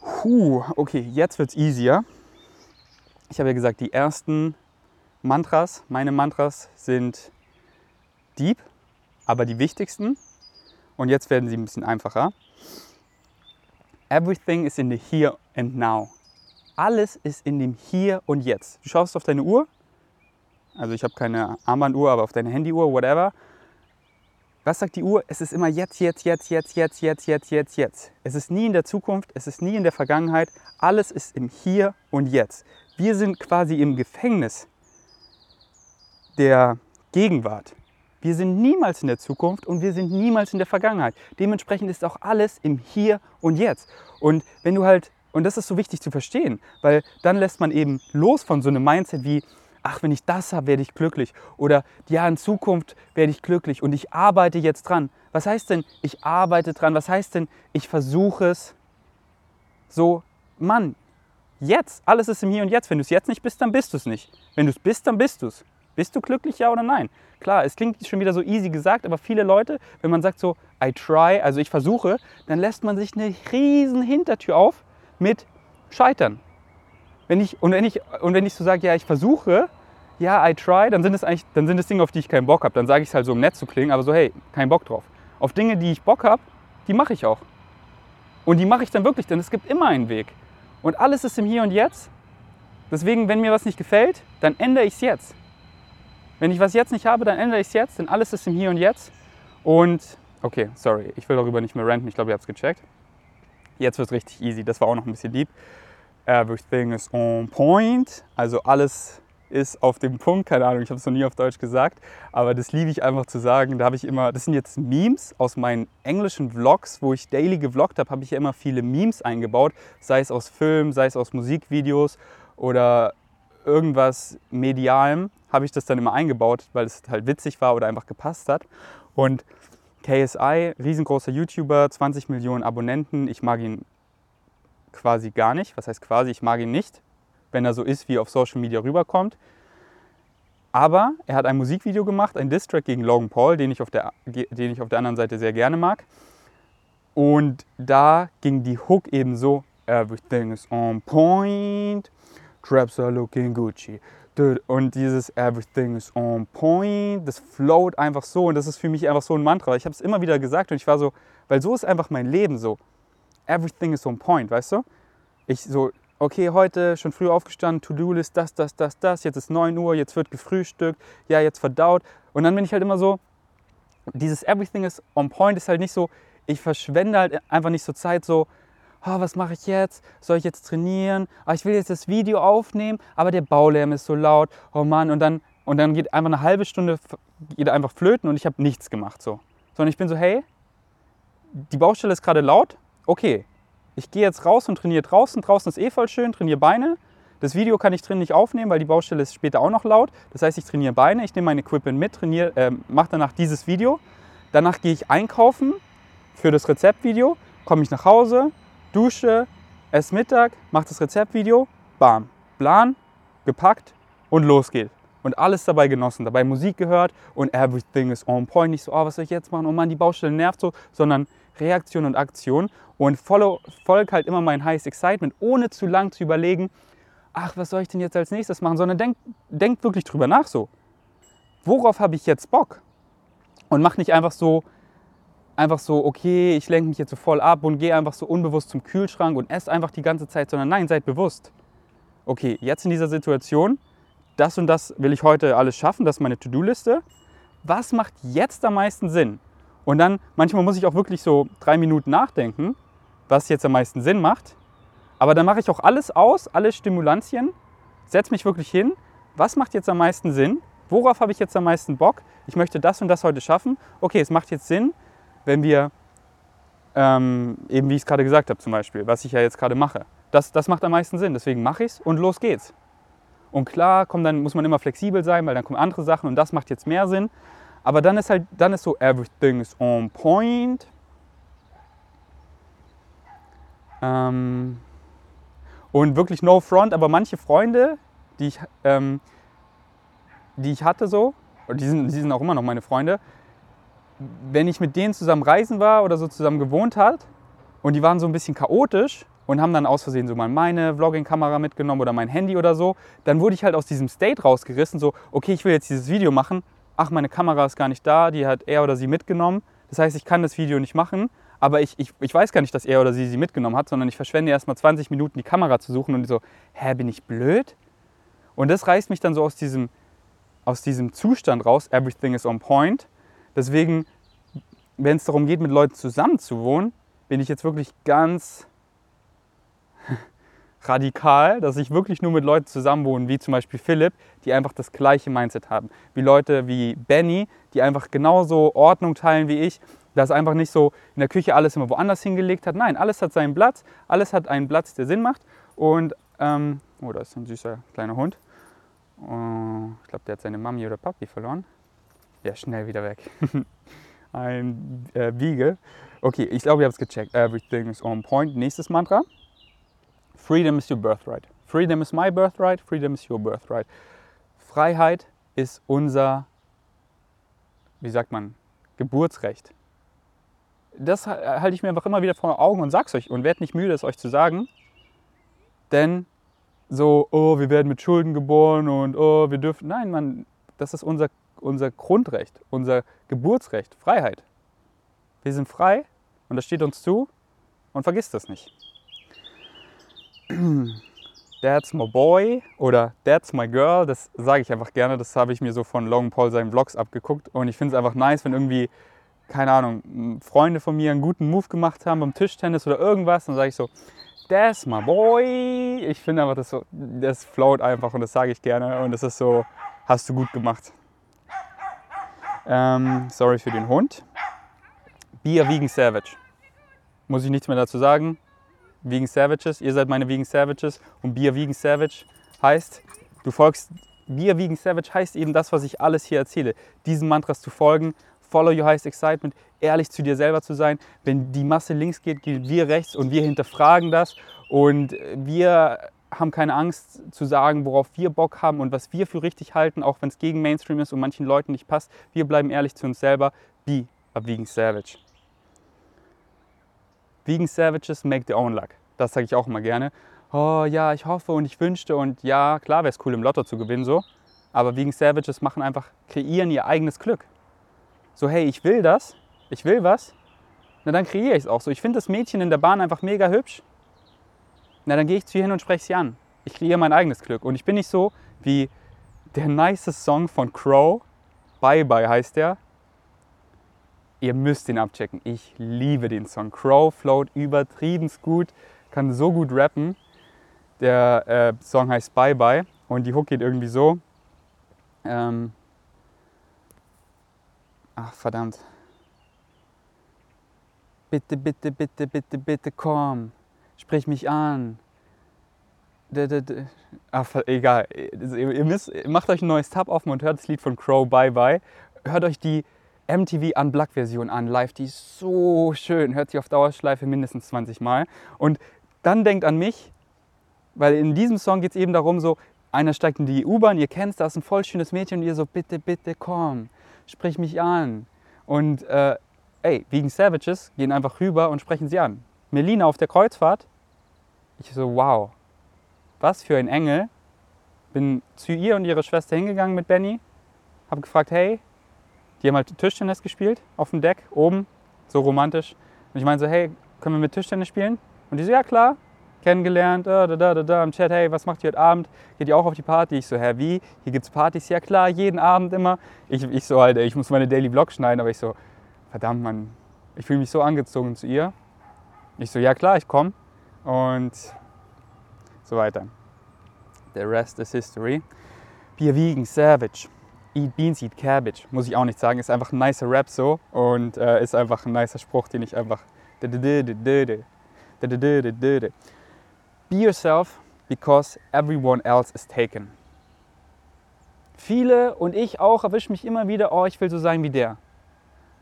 S1: Puh, okay, jetzt wird es easier. Ich habe ja gesagt, die ersten Mantras, meine Mantras sind deep, aber die wichtigsten. Und jetzt werden sie ein bisschen einfacher. Everything is in the here and now. Alles ist in dem Hier und Jetzt. Du schaust auf deine Uhr, also ich habe keine Armbanduhr, aber auf deine Handyuhr, whatever. Was sagt die Uhr? Es ist immer jetzt, jetzt, jetzt, jetzt, jetzt, jetzt, jetzt, jetzt, jetzt. Es ist nie in der Zukunft, es ist nie in der Vergangenheit. Alles ist im Hier und Jetzt. Wir sind quasi im Gefängnis der Gegenwart. Wir sind niemals in der Zukunft und wir sind niemals in der Vergangenheit. Dementsprechend ist auch alles im Hier und Jetzt. Und wenn du halt, und das ist so wichtig zu verstehen, weil dann lässt man eben los von so einem Mindset wie, ach, wenn ich das habe, werde ich glücklich. Oder ja, in Zukunft werde ich glücklich und ich arbeite jetzt dran. Was heißt denn, ich arbeite dran? Was heißt denn, ich versuche es? So, Mann, jetzt, alles ist im Hier und Jetzt. Wenn du es jetzt nicht bist, dann bist du es nicht. Wenn du es bist, dann bist du es. Bist du glücklich, ja oder nein? Klar, es klingt schon wieder so easy gesagt, aber viele Leute, wenn man sagt so, I try, also ich versuche, dann lässt man sich eine riesen Hintertür auf mit Scheitern. Wenn ich, und, wenn ich, und wenn ich so sage, ja, ich versuche, ja, I try, dann sind es eigentlich, dann sind es Dinge, auf die ich keinen Bock habe. Dann sage ich es halt so, um nett zu klingen, aber so, hey, kein Bock drauf. Auf Dinge, die ich Bock habe, die mache ich auch. Und die mache ich dann wirklich, denn es gibt immer einen Weg. Und alles ist im Hier und Jetzt. Deswegen, wenn mir was nicht gefällt, dann ändere ich es jetzt. Wenn ich was jetzt nicht habe, dann ändere ich es jetzt, denn alles ist im Hier und Jetzt. Und, okay, sorry, ich will darüber nicht mehr ranten, ich glaube, ihr habt es gecheckt. Jetzt wird es richtig easy, das war auch noch ein bisschen deep. Everything is on point, also alles ist auf dem Punkt, keine Ahnung, ich habe es noch nie auf Deutsch gesagt, aber das liebe ich einfach zu sagen. Da habe ich immer, das sind jetzt Memes aus meinen englischen Vlogs, wo ich daily gevloggt habe, habe ich ja immer viele Memes eingebaut, sei es aus Filmen, sei es aus Musikvideos oder irgendwas Medialem habe ich das dann immer eingebaut, weil es halt witzig war oder einfach gepasst hat. Und KSI, riesengroßer YouTuber, 20 Millionen Abonnenten. Ich mag ihn quasi gar nicht. Was heißt quasi? Ich mag ihn nicht, wenn er so ist, wie er auf Social Media rüberkommt. Aber er hat ein Musikvideo gemacht, ein Distrack gegen Logan Paul, den ich, auf der, den ich auf der anderen Seite sehr gerne mag. Und da ging die Hook eben so: Everything is on point, traps are looking Gucci. Und dieses Everything is on point, das float einfach so und das ist für mich einfach so ein Mantra. Ich habe es immer wieder gesagt und ich war so, weil so ist einfach mein Leben so. Everything is on point, weißt du? Ich so, okay, heute schon früh aufgestanden, To-Do-List, das, das, das, das, jetzt ist 9 Uhr, jetzt wird gefrühstückt, ja, jetzt verdaut. Und dann bin ich halt immer so, dieses Everything is on point ist halt nicht so, ich verschwende halt einfach nicht so Zeit so, oh, was mache ich jetzt? Soll ich jetzt trainieren? Oh, ich will jetzt das Video aufnehmen, aber der Baulärm ist so laut. Oh Mann, und dann, und dann geht einfach eine halbe Stunde geht einfach flöten und ich habe nichts gemacht. So. Sondern ich bin so, hey, die Baustelle ist gerade laut, okay, ich gehe jetzt raus und trainiere draußen. Draußen ist eh voll schön, trainiere Beine. Das Video kann ich drin nicht aufnehmen, weil die Baustelle ist später auch noch laut. Das heißt, ich trainiere Beine, ich nehme mein Equipment mit, äh, mache danach dieses Video. Danach gehe ich einkaufen, für das Rezeptvideo, komme ich nach Hause, dusche, esse Mittag, mache das Rezeptvideo, bam, Plan, gepackt und los geht's. Und alles dabei genossen, dabei Musik gehört und everything is on point. Nicht so, oh, was soll ich jetzt machen? Oh Mann, die Baustelle nervt so, sondern Reaktion und Aktion und follow, folg halt immer mein Highest Excitement, ohne zu lang zu überlegen, ach, was soll ich denn jetzt als nächstes machen, sondern denk, denk wirklich drüber nach so. Worauf habe ich jetzt Bock? Und mach nicht einfach so, einfach so, okay, ich lenke mich jetzt so voll ab und gehe einfach so unbewusst zum Kühlschrank und esse einfach die ganze Zeit, sondern nein, seid bewusst. Okay, jetzt in dieser Situation, das und das will ich heute alles schaffen, das ist meine To-Do-Liste. Was macht jetzt am meisten Sinn? Und dann, manchmal muss ich auch wirklich so drei Minuten nachdenken, was jetzt am meisten Sinn macht. Aber dann mache ich auch alles aus, alle Stimulantien, setze mich wirklich hin, was macht jetzt am meisten Sinn? Worauf habe ich jetzt am meisten Bock? Ich möchte das und das heute schaffen. Okay, es macht jetzt Sinn, wenn wir, ähm, eben wie ich es gerade gesagt habe zum Beispiel, was ich ja jetzt gerade mache. Das, das macht am meisten Sinn, deswegen mache ich es und los geht's. Und klar, komm, dann muss man immer flexibel sein, weil dann kommen andere Sachen und das macht jetzt mehr Sinn. Aber dann ist halt, dann ist so, everything is on point. Ähm, und wirklich no front, aber manche Freunde, die ich, ähm, die ich hatte so, und die sind, die sind auch immer noch meine Freunde, wenn ich mit denen zusammen reisen war oder so zusammen gewohnt hat und die waren so ein bisschen chaotisch und haben dann aus Versehen so mal meine Vlogging-Kamera mitgenommen oder mein Handy oder so, dann wurde ich halt aus diesem State rausgerissen, so, okay, ich will jetzt dieses Video machen, ach, meine Kamera ist gar nicht da, die hat er oder sie mitgenommen, das heißt, ich kann das Video nicht machen, aber ich, ich, ich weiß gar nicht, dass er oder sie sie mitgenommen hat, sondern ich verschwende erst mal 20 Minuten die Kamera zu suchen und so, hä, bin ich blöd? Und das reißt mich dann so aus diesem, aus diesem Zustand raus, everything is on point. Deswegen, wenn es darum geht, mit Leuten zusammen zu wohnen, bin ich jetzt wirklich ganz radikal, dass ich wirklich nur mit Leuten zusammenwohne, wie zum Beispiel Philipp, die einfach das gleiche Mindset haben. Wie Leute wie Benny, die einfach genauso Ordnung teilen wie ich, dass einfach nicht so in der Küche alles immer woanders hingelegt hat. Nein, alles hat seinen Platz, alles hat einen Platz, der Sinn macht. Und, ähm, oh, da ist ein süßer kleiner Hund. Oh, ich glaube, der hat seine Mami oder Papi verloren. Ja, schnell wieder weg. ein äh, Beagle. Okay, ich glaube, ihr habt es gecheckt. Everything is on point. Nächstes Mantra. Freedom is your birthright. Freedom is my birthright. Freedom is your birthright. Freiheit ist unser, wie sagt man, Geburtsrecht. Das halte ich mir einfach immer wieder vor Augen und sag's euch und werde nicht müde, es euch zu sagen. Denn so, oh, wir werden mit Schulden geboren und oh, wir dürfen. Nein, man, das ist unser, unser Grundrecht, unser Geburtsrecht, Freiheit. Wir sind frei und das steht uns zu und vergisst das nicht. That's my boy oder That's my girl, das sage ich einfach gerne. Das habe ich mir so von Logan Paul seinen Vlogs abgeguckt und ich finde es einfach nice, wenn irgendwie, keine Ahnung, Freunde von mir einen guten Move gemacht haben beim Tischtennis oder irgendwas, dann sage ich so, That's my boy. Ich finde einfach, das, so, das float einfach und das sage ich gerne und das ist so, hast du gut gemacht. Ähm, sorry für den Hund. Be a Vegan Savage. Muss ich nichts mehr dazu sagen. Vegan Savages, ihr seid meine Vegan Savages und Be a Vegan Savage heißt, du folgst, Be a Vegan Savage heißt eben das, was ich alles hier erzähle. Diesen Mantras zu folgen, follow your highest excitement, ehrlich zu dir selber zu sein. Wenn die Masse links geht, gehen wir rechts und wir hinterfragen das und wir haben keine Angst zu sagen, worauf wir Bock haben und was wir für richtig halten, auch wenn es gegen Mainstream ist und manchen Leuten nicht passt. Wir bleiben ehrlich zu uns selber. Be a vegan savage. Vegan Savages make their own luck. Das sage ich auch immer gerne. Oh ja, ich hoffe und ich wünschte und ja, klar wäre es cool im Lotto zu gewinnen so. Aber Vegan Savages machen einfach, kreieren ihr eigenes Glück. So, hey, ich will das, ich will was, na dann kreiere ich es auch so. Ich finde das Mädchen in der Bahn einfach mega hübsch. Na dann gehe ich zu ihr hin und spreche sie an. Ich kreiere mein eigenes Glück. Und ich bin nicht so wie der nice Song von Crow, Bye Bye heißt der. Ihr müsst den abchecken. Ich liebe den Song. Crow float übertrieben gut, kann so gut rappen. Der äh, Song heißt Bye Bye und die Hook geht irgendwie so. Ähm Ach, verdammt. Bitte, bitte, bitte, bitte, bitte komm. Sprich mich an. Ach, egal. Ihr müsst, macht euch ein neues Tab offen und hört das Lied von Crow Bye Bye. Hört euch die MTV Unplugged-Version an, live, die ist so schön, hört sich auf Dauerschleife mindestens 20 Mal. Und dann denkt an mich, weil in diesem Song geht es eben darum, so, einer steigt in die U-Bahn, ihr kennt da ist ein voll schönes Mädchen und ihr so, bitte, bitte komm, sprich mich an. Und äh, ey, wegen Savages gehen einfach rüber und sprechen sie an. Melina auf der Kreuzfahrt, ich so, wow, was für ein Engel. Bin zu ihr und ihrer Schwester hingegangen mit Benny, habe gefragt, hey, die haben halt Tischtennis gespielt auf dem Deck oben, so romantisch. Und ich meinte so, hey, können wir mit Tischtennis spielen? Und die so, ja klar, kennengelernt, da, da, da, da, im Chat, hey, was macht ihr heute Abend? Geht ihr auch auf die Party? Ich so, hä, wie? Hier gibt's Partys? Ja klar, jeden Abend immer. Ich, ich so, halt, ich muss meine Daily Vlog schneiden, aber ich so, verdammt, Mann, ich fühle mich so angezogen zu ihr. Ich so, ja klar, ich komme. Und so weiter. The rest is history. Bier wiegen, Savage. Eat Beans, Eat Cabbage. Muss ich auch nicht sagen, ist einfach ein nicer Rap so und äh, ist einfach ein nicer Spruch, den ich einfach. Be yourself because everyone else is taken. Viele und ich auch erwischen mich immer wieder, oh, ich will so sein wie der.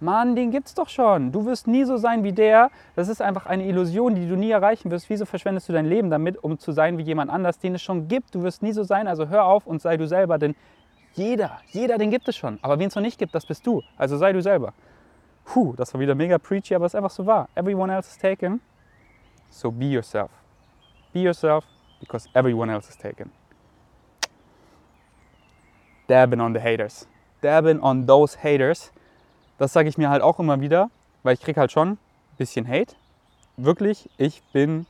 S1: Mann, den gibt's doch schon. Du wirst nie so sein wie der. Das ist einfach eine Illusion, die du nie erreichen wirst. Wieso verschwendest du dein Leben damit, um zu sein wie jemand anders, den es schon gibt? Du wirst nie so sein, also hör auf und sei du selber, denn jeder, jeder, den gibt es schon. Aber wen es noch nicht gibt, das bist du. Also sei du selber. Puh, das war wieder mega preachy, aber es ist einfach so wahr. Everyone else is taken, so be yourself. Be yourself because everyone else is taken. Dabbing on the haters. Dabbing on those haters. Das sage ich mir halt auch immer wieder, weil ich kriege halt schon ein bisschen Hate. Wirklich, ich bin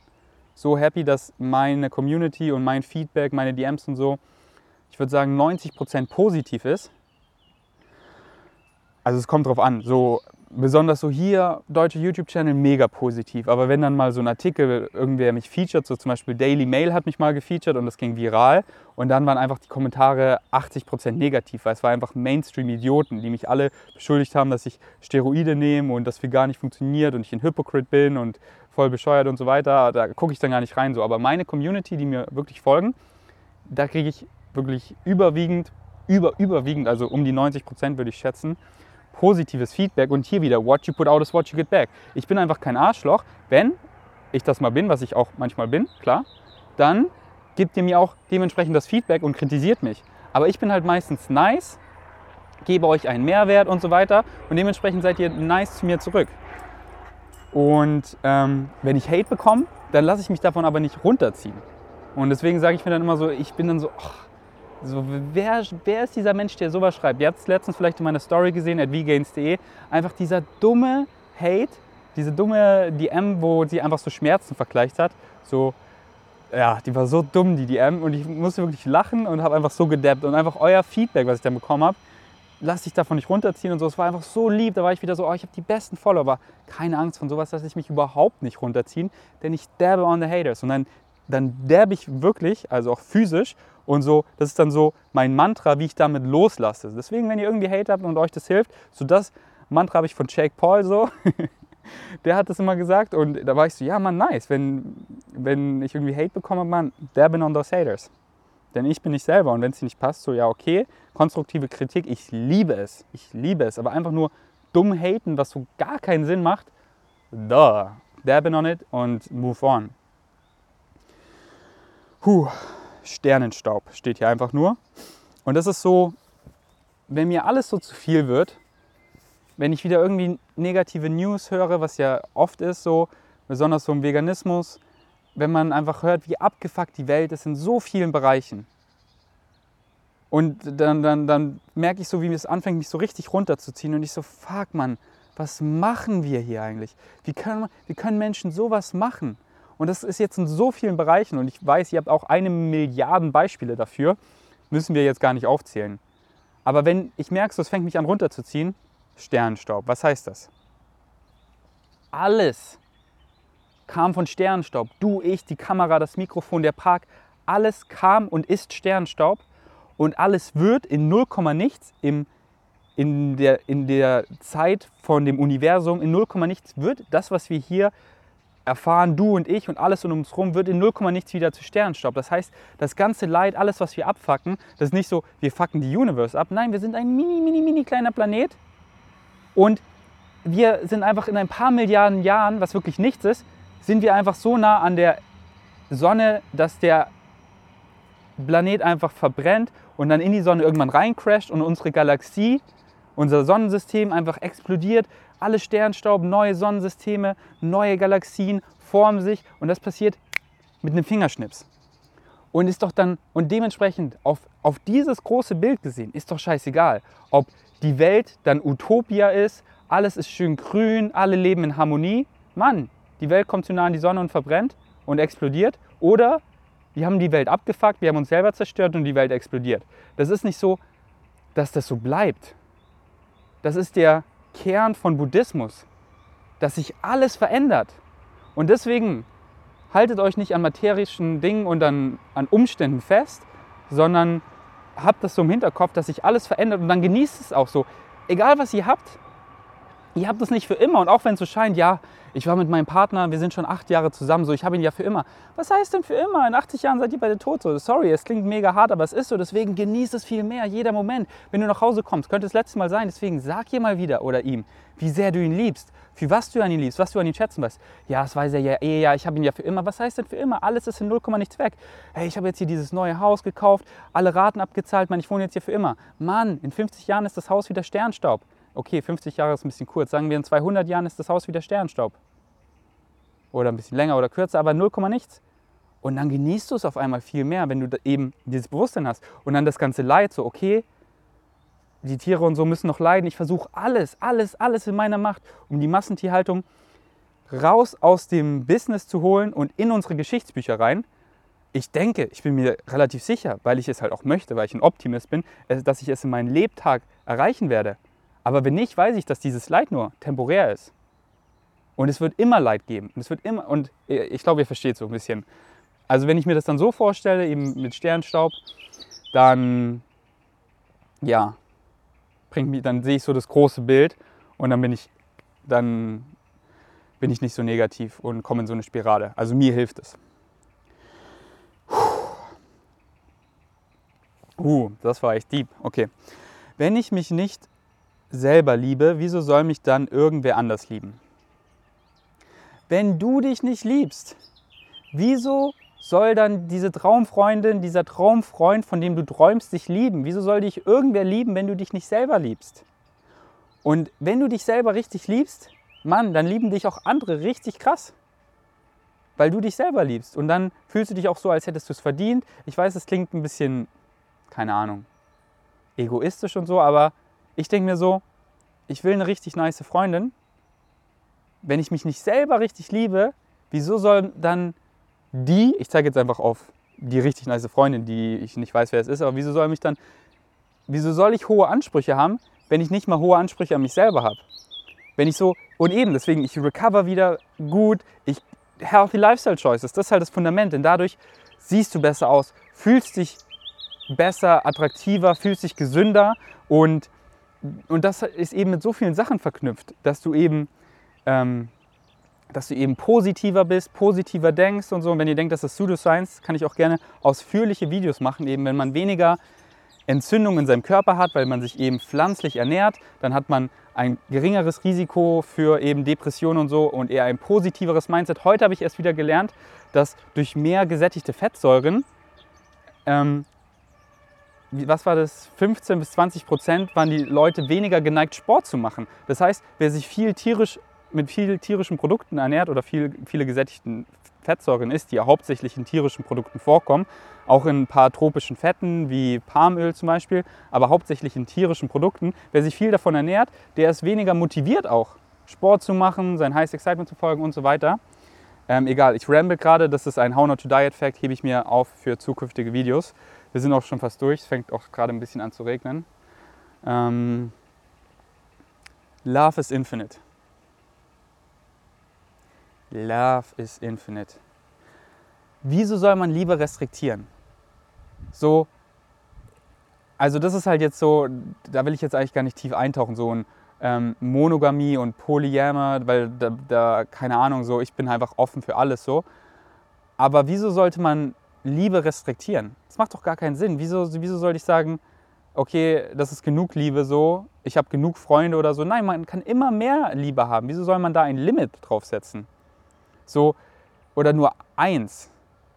S1: so happy, dass meine Community und mein Feedback, meine DMs und so, ich würde sagen 90% positiv ist. Also es kommt drauf an. So besonders so hier, deutsche YouTube-Channel, mega positiv. Aber wenn dann mal so ein Artikel, irgendwer mich featured, so zum Beispiel Daily Mail hat mich mal gefeatured und das ging viral. Und dann waren einfach die Kommentare 80% negativ, weil es war einfach Mainstream-Idioten, die mich alle beschuldigt haben, dass ich Steroide nehme und das viel gar nicht funktioniert und ich ein Hypocrite bin und voll bescheuert und so weiter. Da gucke ich dann gar nicht rein so. Aber meine Community, die mir wirklich folgen, da kriege ich wirklich überwiegend, über, überwiegend, also um die 90% würde ich schätzen, positives Feedback und hier wieder, what you put out is what you get back. Ich bin einfach kein Arschloch. Wenn ich das mal bin, was ich auch manchmal bin, klar, dann gibt ihr mir auch dementsprechend das Feedback und kritisiert mich. Aber ich bin halt meistens nice, gebe euch einen Mehrwert und so weiter und dementsprechend seid ihr nice zu mir zurück. Und ähm, wenn ich Hate bekomme, dann lasse ich mich davon aber nicht runterziehen. Und deswegen sage ich mir dann immer so, ich bin dann so, ach, so, wer, wer ist dieser Mensch, der sowas schreibt? Ihr habt es letztens vielleicht in meiner Story gesehen, at vgains.de. Einfach dieser dumme Hate, diese dumme DM, wo sie einfach so Schmerzen vergleicht hat. So, ja, die war so dumm, die DM. Und ich musste wirklich lachen und habe einfach so gedappt. Und einfach euer Feedback, was ich dann bekommen habe, lasst dich davon nicht runterziehen und so. Es war einfach so lieb. Da war ich wieder so, oh, ich habe die besten Follower. Keine Angst von sowas, lasse ich mich überhaupt nicht runterziehen, denn ich dabbe on the haters. Und dann, dann dabbe ich wirklich, also auch physisch und so, das ist dann so mein Mantra, wie ich damit loslasse. Deswegen, wenn ihr irgendwie Hate habt und euch das hilft, so das Mantra habe ich von Jake Paul so. der hat das immer gesagt und da war ich so, ja man, nice. Wenn, wenn ich irgendwie Hate bekomme, man, there been on those haters. Denn ich bin nicht selber und wenn es dir nicht passt, so ja okay, konstruktive Kritik, ich liebe es. Ich liebe es. Aber einfach nur dumm haten, was so gar keinen Sinn macht, da, dabbing on it und move on. Puh. Sternenstaub steht hier einfach nur. Und das ist so, wenn mir alles so zu viel wird, wenn ich wieder irgendwie negative News höre, was ja oft ist, so besonders so im Veganismus, wenn man einfach hört, wie abgefuckt die Welt ist in so vielen Bereichen. Und dann, dann, dann merke ich so, wie es anfängt, mich so richtig runterzuziehen. Und ich so, fuck man, was machen wir hier eigentlich? Wie können, wie können Menschen sowas machen? Und das ist jetzt in so vielen Bereichen und ich weiß, ihr habt auch eine Milliarde Beispiele dafür. Müssen wir jetzt gar nicht aufzählen. Aber wenn ich merke, es fängt mich an runterzuziehen, Sternenstaub. Was heißt das? Alles kam von Sternenstaub. Du, ich, die Kamera, das Mikrofon, der Park. Alles kam und ist Sternenstaub. Und alles wird in 0, nichts im, in, der, in der Zeit von dem Universum, in 0, nichts wird das, was wir hier erfahren du und ich und alles um uns herum wird in 0, nichts wieder zu Sternenstaub. Das heißt, das ganze Leid, alles, was wir abfacken, das ist nicht so, wir fucken die Universe ab. Nein, wir sind ein mini, mini, mini kleiner Planet Und wir sind einfach in ein paar Milliarden Jahren, was wirklich nichts ist, sind wir einfach so nah an der Sonne, dass der Planet einfach verbrennt und dann in die Sonne irgendwann reincrasht und unsere Galaxie, unser Sonnensystem einfach explodiert. Alle Sternstaub, neue Sonnensysteme, neue Galaxien formen sich und das passiert mit einem Fingerschnips. Und ist doch dann, und dementsprechend auf, auf dieses große Bild gesehen, ist doch scheißegal, ob die Welt dann Utopia ist, alles ist schön grün, alle leben in Harmonie. Mann, die Welt kommt zu nah an die Sonne und verbrennt und explodiert. Oder wir haben die Welt abgefuckt, wir haben uns selber zerstört und die Welt explodiert. Das ist nicht so, dass das so bleibt. Das ist der Kern von Buddhismus, dass sich alles verändert. Und deswegen haltet euch nicht an materischen Dingen und an, an Umständen fest, sondern habt das so im Hinterkopf, dass sich alles verändert und dann genießt es auch so. Egal was ihr habt, ihr habt es nicht für immer. Und auch wenn es so scheint, ja, ich war mit meinem Partner, wir sind schon acht Jahre zusammen, so ich habe ihn ja für immer. Was heißt denn für immer? In 80 Jahren seid ihr beide tot. So, sorry, es klingt mega hart, aber es ist so. Deswegen genießt es viel mehr, jeder Moment. Wenn du nach Hause kommst, könnte das letzte Mal sein. Deswegen sag ihr mal wieder oder ihm, wie sehr du ihn liebst, für was du an ihn liebst, was du an ihn schätzen weißt. Ja, das weiß er ja eh, ja, ich habe ihn ja für immer. Was heißt denn für immer? Alles ist in 0, nichts weg. Hey, ich habe jetzt hier dieses neue Haus gekauft, alle Raten abgezahlt, man, ich wohne jetzt hier für immer. Mann, in 50 Jahren ist das Haus wieder Sternstaub okay, 50 Jahre ist ein bisschen kurz, sagen wir in 200 Jahren ist das Haus wieder Sternstaub. Oder ein bisschen länger oder kürzer, aber 0, nichts. Und dann genießt du es auf einmal viel mehr, wenn du eben dieses Bewusstsein hast. Und dann das ganze Leid, so, okay, die Tiere und so müssen noch leiden. Ich versuche alles, alles, alles in meiner Macht, um die Massentierhaltung raus aus dem Business zu holen und in unsere Geschichtsbücher rein. Ich denke, ich bin mir relativ sicher, weil ich es halt auch möchte, weil ich ein Optimist bin, dass ich es in meinem Lebtag erreichen werde. Aber wenn nicht, weiß ich, dass dieses Leid nur temporär ist. Und es wird immer Leid geben. Und es wird immer, und ich glaube, ihr versteht so ein bisschen. Also wenn ich mir das dann so vorstelle, eben mit Sternstaub, dann, ja, bringt mich, dann sehe ich so das große Bild und dann bin ich, dann bin ich nicht so negativ und komme in so eine Spirale. Also mir hilft es. Uh, das war echt deep. Okay. Wenn ich mich nicht selber liebe, wieso soll mich dann irgendwer anders lieben? Wenn du dich nicht liebst, wieso soll dann diese Traumfreundin, dieser Traumfreund, von dem du träumst, dich lieben? Wieso soll dich irgendwer lieben, wenn du dich nicht selber liebst? Und wenn du dich selber richtig liebst, Mann, dann lieben dich auch andere richtig krass. Weil du dich selber liebst. Und dann fühlst du dich auch so, als hättest du es verdient. Ich weiß, es klingt ein bisschen, keine Ahnung, egoistisch und so, aber ich denke mir so, ich will eine richtig nice Freundin. Wenn ich mich nicht selber richtig liebe, wieso soll dann die, ich zeige jetzt einfach auf die richtig nice Freundin, die ich nicht weiß, wer es ist, aber wieso soll mich dann, wieso soll ich hohe Ansprüche haben, wenn ich nicht mal hohe Ansprüche an mich selber habe? Wenn ich so, und eben, deswegen, ich recover wieder gut, ich, healthy Lifestyle Choices, das ist halt das Fundament, denn dadurch siehst du besser aus, fühlst dich besser, attraktiver, fühlst dich gesünder und und das ist eben mit so vielen Sachen verknüpft, dass du eben, ähm, dass du eben positiver bist, positiver denkst und so. Und wenn ihr denkt, das ist Pseudoscience, kann ich auch gerne ausführliche Videos machen, eben wenn man weniger Entzündung in seinem Körper hat, weil man sich eben pflanzlich ernährt, dann hat man ein geringeres Risiko für eben Depressionen und so und eher ein positiveres Mindset. Heute habe ich erst wieder gelernt, dass durch mehr gesättigte Fettsäuren ähm, was war das, 15 bis 20 Prozent waren die Leute weniger geneigt, Sport zu machen. Das heißt, wer sich viel tierisch, mit viel tierischen Produkten ernährt oder viel, viele gesättigten Fettsäuren isst, die ja hauptsächlich in tierischen Produkten vorkommen, auch in ein paar tropischen Fetten wie Palmöl zum Beispiel, aber hauptsächlich in tierischen Produkten. Wer sich viel davon ernährt, der ist weniger motiviert auch, Sport zu machen, sein Highest Excitement zu folgen und so weiter. Ähm, egal, ich ramble gerade, das ist ein How Not to Diet Fact, hebe ich mir auf für zukünftige Videos. Wir sind auch schon fast durch, es fängt auch gerade ein bisschen an zu regnen. Ähm, Love is infinite. Love is infinite. Wieso soll man Liebe restriktieren? So, also das ist halt jetzt so, da will ich jetzt eigentlich gar nicht tief eintauchen, so ein ähm, Monogamie und Polyamor, weil da, da, keine Ahnung, so, ich bin einfach offen für alles so. Aber wieso sollte man Liebe restriktieren? Das macht doch gar keinen Sinn. Wieso, wieso soll ich sagen, okay, das ist genug Liebe so, ich habe genug Freunde oder so. Nein, man kann immer mehr Liebe haben. Wieso soll man da ein Limit draufsetzen? So, oder nur eins.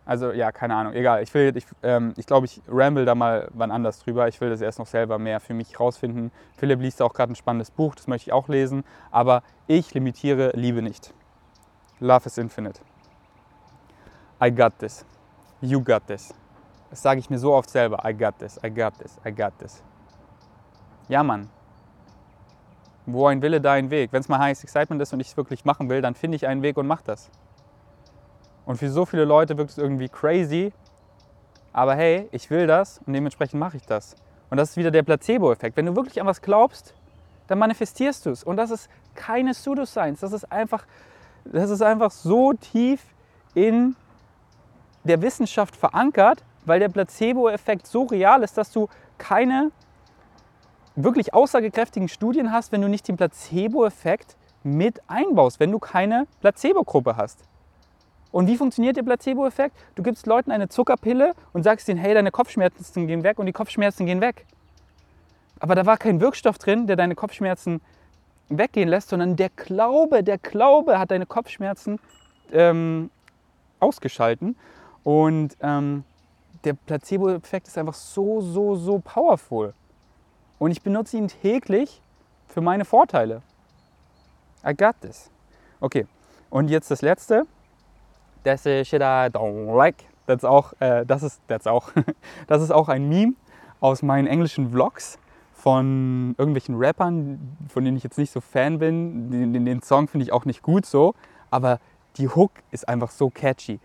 S1: Also ja, keine Ahnung, egal. Ich ich, ähm, ich glaube, ich ramble da mal wann anders drüber. Ich will das erst noch selber mehr für mich rausfinden. Philipp liest auch gerade ein spannendes Buch, das möchte ich auch lesen. Aber ich limitiere Liebe nicht. Love is infinite. I got this. You got this. Das sage ich mir so oft selber. I got this, I got this, I got this. Ja, Mann. Wo ein Wille, da ein Weg. Wenn es mal Highest Excitement ist und ich es wirklich machen will, dann finde ich einen Weg und mache das. Und für so viele Leute wirkt es irgendwie crazy. Aber hey, ich will das und dementsprechend mache ich das. Und das ist wieder der Placebo-Effekt. Wenn du wirklich an was glaubst, dann manifestierst du es. Und das ist keine Pseudoscience. Das ist einfach, das ist einfach so tief in der Wissenschaft verankert, weil der Placebo-Effekt so real ist, dass du keine wirklich aussagekräftigen Studien hast, wenn du nicht den Placebo-Effekt mit einbaust, wenn du keine Placebo-Gruppe hast. Und wie funktioniert der Placebo-Effekt? Du gibst Leuten eine Zuckerpille und sagst ihnen, hey, deine Kopfschmerzen gehen weg und die Kopfschmerzen gehen weg. Aber da war kein Wirkstoff drin, der deine Kopfschmerzen weggehen lässt, sondern der Glaube, der Glaube hat deine Kopfschmerzen ähm, ausgeschalten. Und ähm, der Placebo-Effekt ist einfach so, so, so powerful. Und ich benutze ihn täglich für meine Vorteile. I got this. Okay, und jetzt das letzte. A shit I don't like. Das, auch, äh, das, ist, that's auch, das ist auch ein Meme aus meinen englischen Vlogs von irgendwelchen Rappern, von denen ich jetzt nicht so Fan bin. Den, den Song finde ich auch nicht gut so, aber die Hook ist einfach so catchy.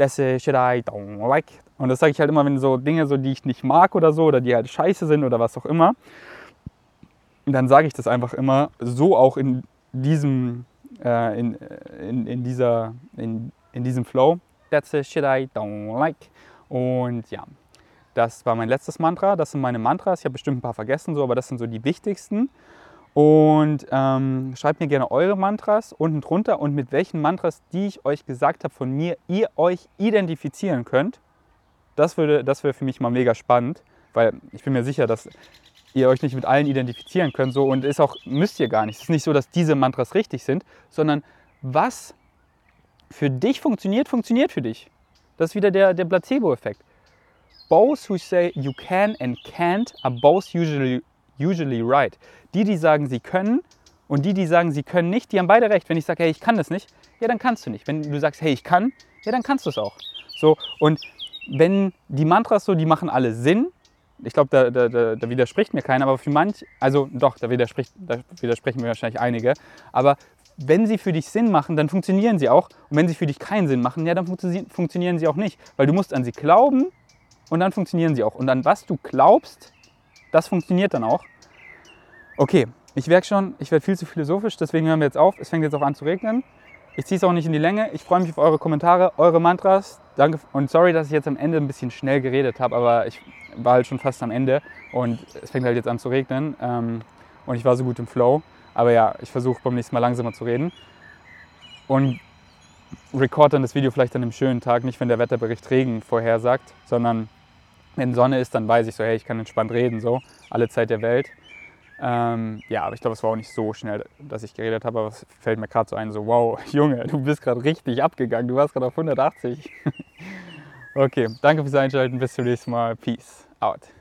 S1: A shit I don't like. Und das sage ich halt immer, wenn so Dinge, so, die ich nicht mag oder so, oder die halt scheiße sind oder was auch immer, dann sage ich das einfach immer so auch in diesem, äh, in, in, in, dieser, in, in diesem Flow. That's a shit I don't like. Und ja, das war mein letztes Mantra. Das sind meine Mantras. Ich habe bestimmt ein paar vergessen, so, aber das sind so die wichtigsten. Und ähm, schreibt mir gerne eure Mantras unten drunter und mit welchen Mantras, die ich euch gesagt habe, von mir, ihr euch identifizieren könnt. Das, das wäre für mich mal mega spannend, weil ich bin mir sicher, dass ihr euch nicht mit allen identifizieren könnt. So, und ist auch, müsst ihr gar nicht. Es ist nicht so, dass diese Mantras richtig sind, sondern was für dich funktioniert, funktioniert für dich. Das ist wieder der, der Placebo-Effekt. Both who say you can and can't are both usually, usually right. Die, die sagen, sie können und die, die sagen, sie können nicht, die haben beide recht. Wenn ich sage, hey, ich kann das nicht, ja, dann kannst du nicht. Wenn du sagst, hey, ich kann, ja, dann kannst du es auch. So, und wenn die Mantras so, die machen alle Sinn, ich glaube, da, da, da, da, widerspricht mir keiner, aber für manch, also doch, da, widerspricht, da widersprechen mir wahrscheinlich einige, aber wenn sie für dich Sinn machen, dann funktionieren sie auch. Und wenn sie für dich keinen Sinn machen, ja, dann funktionieren sie auch nicht. Weil du musst an sie glauben und dann funktionieren sie auch. Und an was du glaubst, das funktioniert dann auch. Okay, ich merke schon, ich werde viel zu philosophisch, deswegen hören wir jetzt auf. Es fängt jetzt auch an zu regnen. Ich ziehe es auch nicht in die Länge. Ich freue mich auf eure Kommentare, eure Mantras. Danke und sorry, dass ich jetzt am Ende ein bisschen schnell geredet habe, aber ich war halt schon fast am Ende und es fängt halt jetzt an zu regnen ähm, und ich war so gut im Flow. Aber ja, ich versuche beim nächsten Mal langsamer zu reden und record dann das Video vielleicht an einem schönen Tag, nicht wenn der Wetterbericht Regen vorhersagt, sondern wenn Sonne ist, dann weiß ich so, hey, ich kann entspannt reden, so, alle Zeit der Welt. Ähm, ja, aber ich glaube, es war auch nicht so schnell, dass ich geredet habe, aber es fällt mir gerade so ein, so, wow, Junge, du bist gerade richtig abgegangen, du warst gerade auf 180. okay, danke fürs Einschalten, bis zum nächsten Mal, peace out.